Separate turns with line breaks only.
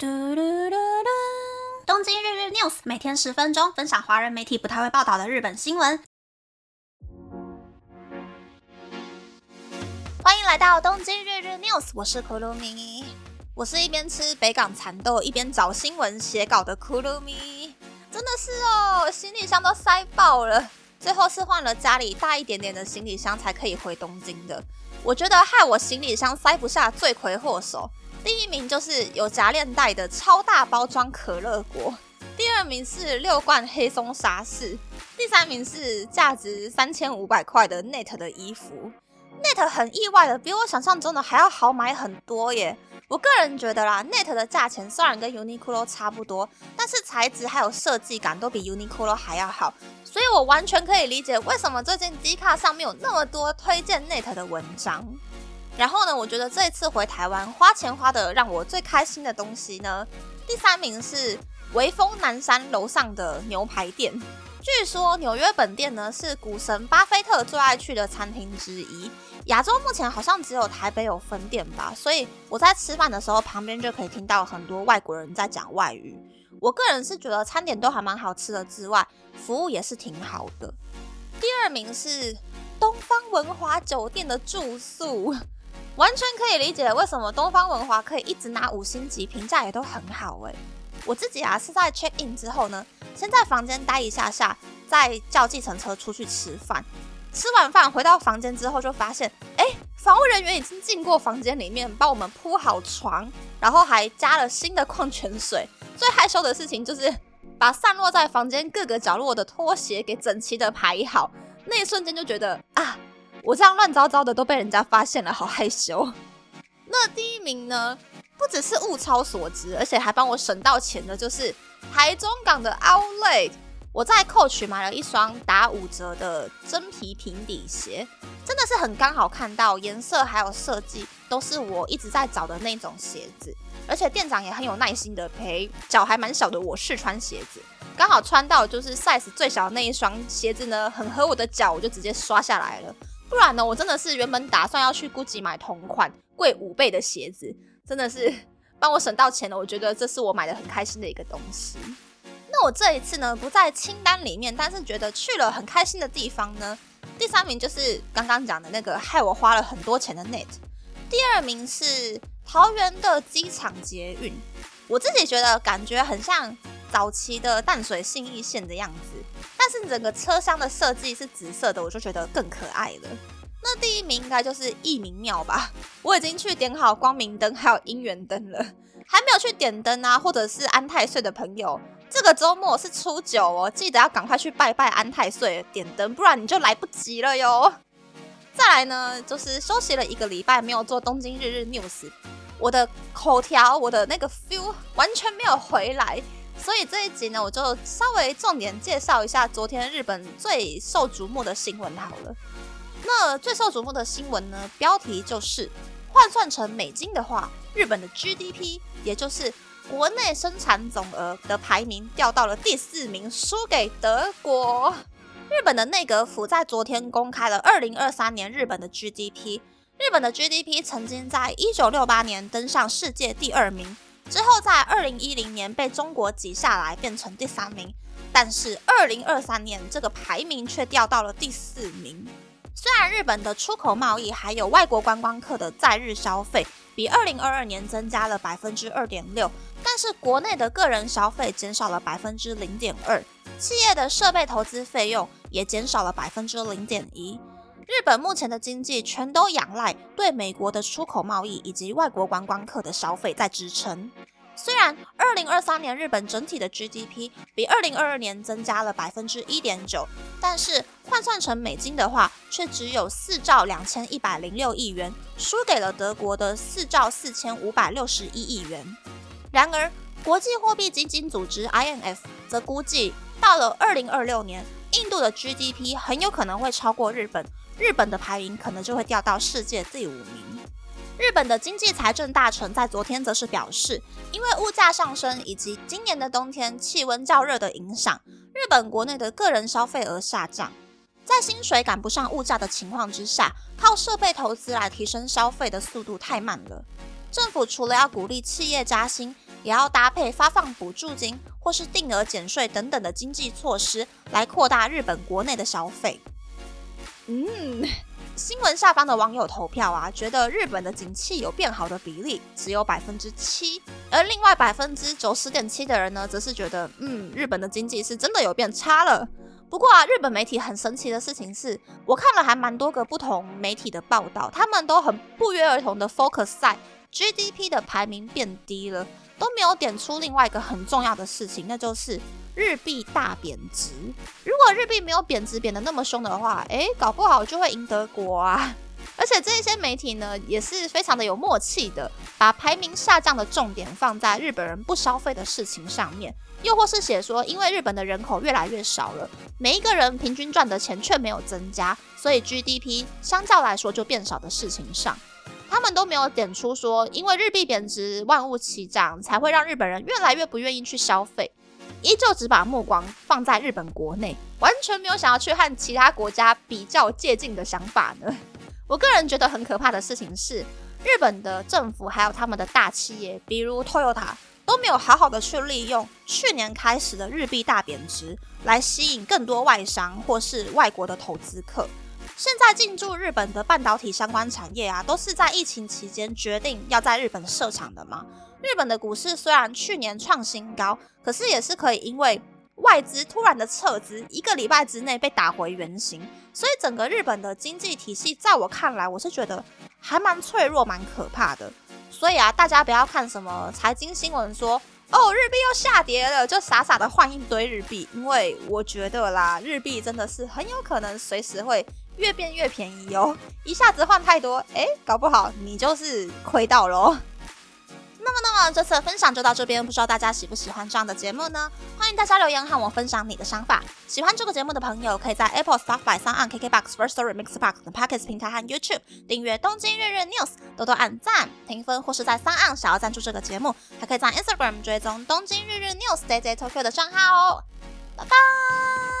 嘟嘟嘟嘟！东京日日 news 每天十分钟，分享华人媒体不太会报道的日本新闻。欢迎来到东京日日 news，我是库鲁米。我是一边吃北港蚕豆一边找新闻写稿的库鲁米。真的是哦，行李箱都塞爆了，最后是换了家里大一点点的行李箱才可以回东京的。我觉得害我行李箱塞不下罪魁祸首。第一名就是有夹链袋的超大包装可乐果，第二名是六罐黑松沙士，第三名是价值三千五百块的 Net 的衣服。Net 很意外的比我想象中的还要好买很多耶！我个人觉得啦，Net 的价钱虽然跟 Uniqlo 差不多，但是材质还有设计感都比 Uniqlo 还要好，所以我完全可以理解为什么最近 D 卡上面有那么多推荐 Net 的文章。然后呢，我觉得这一次回台湾花钱花的让我最开心的东西呢，第三名是微风南山楼上的牛排店。据说纽约本店呢是股神巴菲特最爱去的餐厅之一。亚洲目前好像只有台北有分店吧，所以我在吃饭的时候旁边就可以听到很多外国人在讲外语。我个人是觉得餐点都还蛮好吃的，之外服务也是挺好的。第二名是东方文华酒店的住宿。完全可以理解为什么东方文华可以一直拿五星级评价，也都很好哎。我自己啊是在 check in 之后呢，先在房间待一下下，再叫计程车出去吃饭。吃完饭回到房间之后，就发现哎，房务人员已经进过房间里面，帮我们铺好床，然后还加了新的矿泉水。最害羞的事情就是把散落在房间各个角落的拖鞋给整齐的排好。那一瞬间就觉得啊。我这样乱糟糟的都被人家发现了，好害羞。那第一名呢，不只是物超所值，而且还帮我省到钱的，就是台中港的 Outlet。我在 Coach 买了一双打五折的真皮平底鞋，真的是很刚好看到颜色还有设计都是我一直在找的那种鞋子，而且店长也很有耐心的陪脚还蛮小的我试穿鞋子，刚好穿到就是 size 最小的那一双鞋子呢，很合我的脚，我就直接刷下来了。不然呢？我真的是原本打算要去 GUCCI 买同款贵五倍的鞋子，真的是 帮我省到钱了。我觉得这是我买的很开心的一个东西。那我这一次呢不在清单里面，但是觉得去了很开心的地方呢。第三名就是刚刚讲的那个害我花了很多钱的 Net，第二名是桃园的机场捷运。我自己觉得感觉很像早期的淡水信义线的样子。但是整个车厢的设计是紫色的，我就觉得更可爱了。那第一名应该就是益民庙吧？我已经去点好光明灯还有姻缘灯了，还没有去点灯啊，或者是安太岁的朋友，这个周末是初九哦，记得要赶快去拜拜安太岁点灯，不然你就来不及了哟。再来呢，就是休息了一个礼拜没有做东京日日 news，我的口条，我的那个 feel 完全没有回来。所以这一集呢，我就稍微重点介绍一下昨天日本最受瞩目的新闻好了。那最受瞩目的新闻呢，标题就是换算成美金的话，日本的 GDP，也就是国内生产总额的排名掉到了第四名，输给德国。日本的内阁府在昨天公开了二零二三年日本的 GDP，日本的 GDP 曾经在一九六八年登上世界第二名。之后，在二零一零年被中国挤下来，变成第三名。但是二零二三年这个排名却掉到了第四名。虽然日本的出口贸易还有外国观光客的在日消费比二零二二年增加了百分之二点六，但是国内的个人消费减少了百分之零点二，企业的设备投资费用也减少了百分之零点一。日本目前的经济全都仰赖对美国的出口贸易以及外国观光客的消费在支撑。虽然二零二三年日本整体的 GDP 比二零二二年增加了百分之一点九，但是换算成美金的话，却只有四兆两千一百零六亿元，输给了德国的四兆四千五百六十一亿元。然而，国际货币基金组织 IMF 则估计，到了二零二六年，印度的 GDP 很有可能会超过日本。日本的排名可能就会掉到世界第五名。日本的经济财政大臣在昨天则是表示，因为物价上升以及今年的冬天气温较热的影响，日本国内的个人消费额下降。在薪水赶不上物价的情况之下，靠设备投资来提升消费的速度太慢了。政府除了要鼓励企业加薪，也要搭配发放补助金或是定额减税等等的经济措施，来扩大日本国内的消费。嗯，新闻下方的网友投票啊，觉得日本的景气有变好的比例只有百分之七，而另外百分之九十点七的人呢，则是觉得，嗯，日本的经济是真的有变差了。不过啊，日本媒体很神奇的事情是，我看了还蛮多个不同媒体的报道，他们都很不约而同的 focus 在 GDP 的排名变低了，都没有点出另外一个很重要的事情，那就是日币大贬值。如果日币没有贬值贬得那么凶的话，诶，搞不好就会赢德国啊。而且这一些媒体呢，也是非常的有默契的，把排名下降的重点放在日本人不消费的事情上面。又或是写说，因为日本的人口越来越少了，每一个人平均赚的钱却没有增加，所以 GDP 相较来说就变少的事情上，他们都没有点出说，因为日币贬值、万物齐涨，才会让日本人越来越不愿意去消费，依旧只把目光放在日本国内，完全没有想要去和其他国家比较借鉴的想法呢。我个人觉得很可怕的事情是，日本的政府还有他们的大企业，比如 Toyota。都没有好好的去利用去年开始的日币大贬值，来吸引更多外商或是外国的投资客。现在进驻日本的半导体相关产业啊，都是在疫情期间决定要在日本设厂的嘛。日本的股市虽然去年创新高，可是也是可以因为外资突然的撤资，一个礼拜之内被打回原形。所以整个日本的经济体系，在我看来，我是觉得还蛮脆弱、蛮可怕的。所以啊，大家不要看什么财经新闻说哦，日币又下跌了，就傻傻的换一堆日币，因为我觉得啦，日币真的是很有可能随时会越变越便宜哦，一下子换太多，哎，搞不好你就是亏到喽。那么，那么这次的分享就到这边，不知道大家喜不喜欢这样的节目呢？欢迎大家留言和我分享你的想法。喜欢这个节目的朋友，可以在 Apple、Spotify、上岸 KKBox、First Story、Mixbox 等 Podcast 平台和 YouTube 订阅《东京日日 News》，多多按赞、评分，或是在上岸想要赞助这个节目，还可以在 Instagram 追踪《东京日日 News》DJ Tokyo 的账号哦。拜拜。